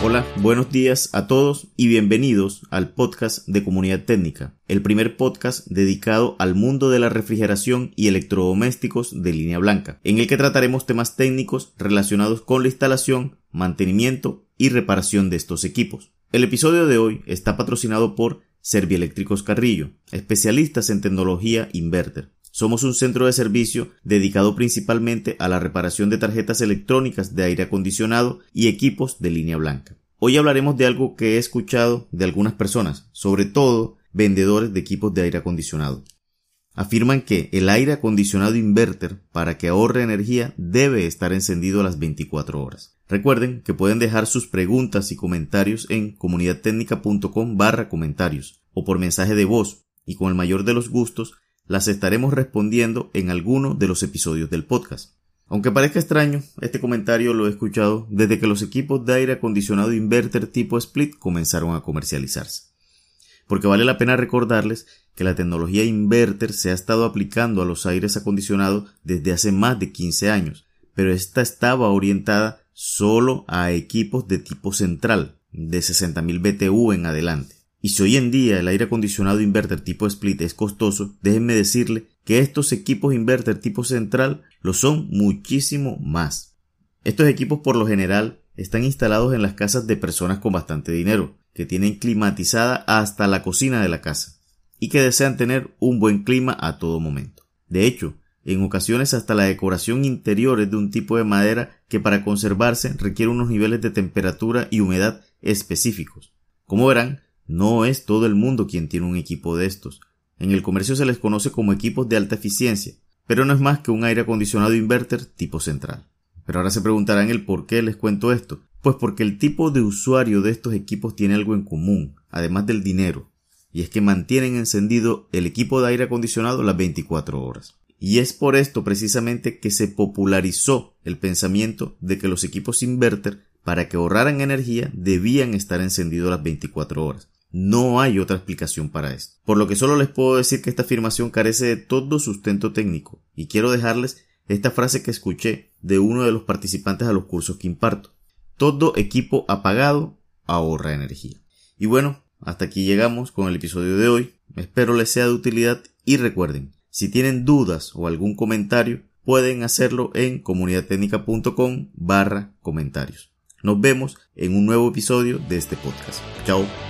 Hola, buenos días a todos y bienvenidos al podcast de Comunidad Técnica, el primer podcast dedicado al mundo de la refrigeración y electrodomésticos de línea blanca, en el que trataremos temas técnicos relacionados con la instalación, mantenimiento y reparación de estos equipos. El episodio de hoy está patrocinado por Servieléctricos Carrillo, especialistas en tecnología inverter. Somos un centro de servicio dedicado principalmente a la reparación de tarjetas electrónicas de aire acondicionado y equipos de línea blanca. Hoy hablaremos de algo que he escuchado de algunas personas, sobre todo vendedores de equipos de aire acondicionado. Afirman que el aire acondicionado inverter, para que ahorre energía, debe estar encendido a las 24 horas. Recuerden que pueden dejar sus preguntas y comentarios en comunidadtecnica.com barra comentarios o por mensaje de voz y con el mayor de los gustos las estaremos respondiendo en alguno de los episodios del podcast. Aunque parezca extraño, este comentario lo he escuchado desde que los equipos de aire acondicionado inverter tipo split comenzaron a comercializarse. Porque vale la pena recordarles que la tecnología inverter se ha estado aplicando a los aires acondicionados desde hace más de 15 años, pero esta estaba orientada solo a equipos de tipo central, de 60.000 BTU en adelante. Y si hoy en día el aire acondicionado inverter tipo split es costoso, déjenme decirle que estos equipos inverter tipo central lo son muchísimo más. Estos equipos por lo general están instalados en las casas de personas con bastante dinero, que tienen climatizada hasta la cocina de la casa, y que desean tener un buen clima a todo momento. De hecho, en ocasiones hasta la decoración interior es de un tipo de madera que para conservarse requiere unos niveles de temperatura y humedad específicos. Como verán, no es todo el mundo quien tiene un equipo de estos. En el comercio se les conoce como equipos de alta eficiencia, pero no es más que un aire acondicionado inverter tipo central. Pero ahora se preguntarán el por qué les cuento esto. Pues porque el tipo de usuario de estos equipos tiene algo en común, además del dinero, y es que mantienen encendido el equipo de aire acondicionado las 24 horas. Y es por esto precisamente que se popularizó el pensamiento de que los equipos inverter, para que ahorraran energía, debían estar encendidos las 24 horas. No hay otra explicación para esto. Por lo que solo les puedo decir que esta afirmación carece de todo sustento técnico y quiero dejarles esta frase que escuché de uno de los participantes a los cursos que imparto. Todo equipo apagado ahorra energía. Y bueno, hasta aquí llegamos con el episodio de hoy. Espero les sea de utilidad y recuerden, si tienen dudas o algún comentario, pueden hacerlo en comunidadtecnica.com barra comentarios. Nos vemos en un nuevo episodio de este podcast. Chao.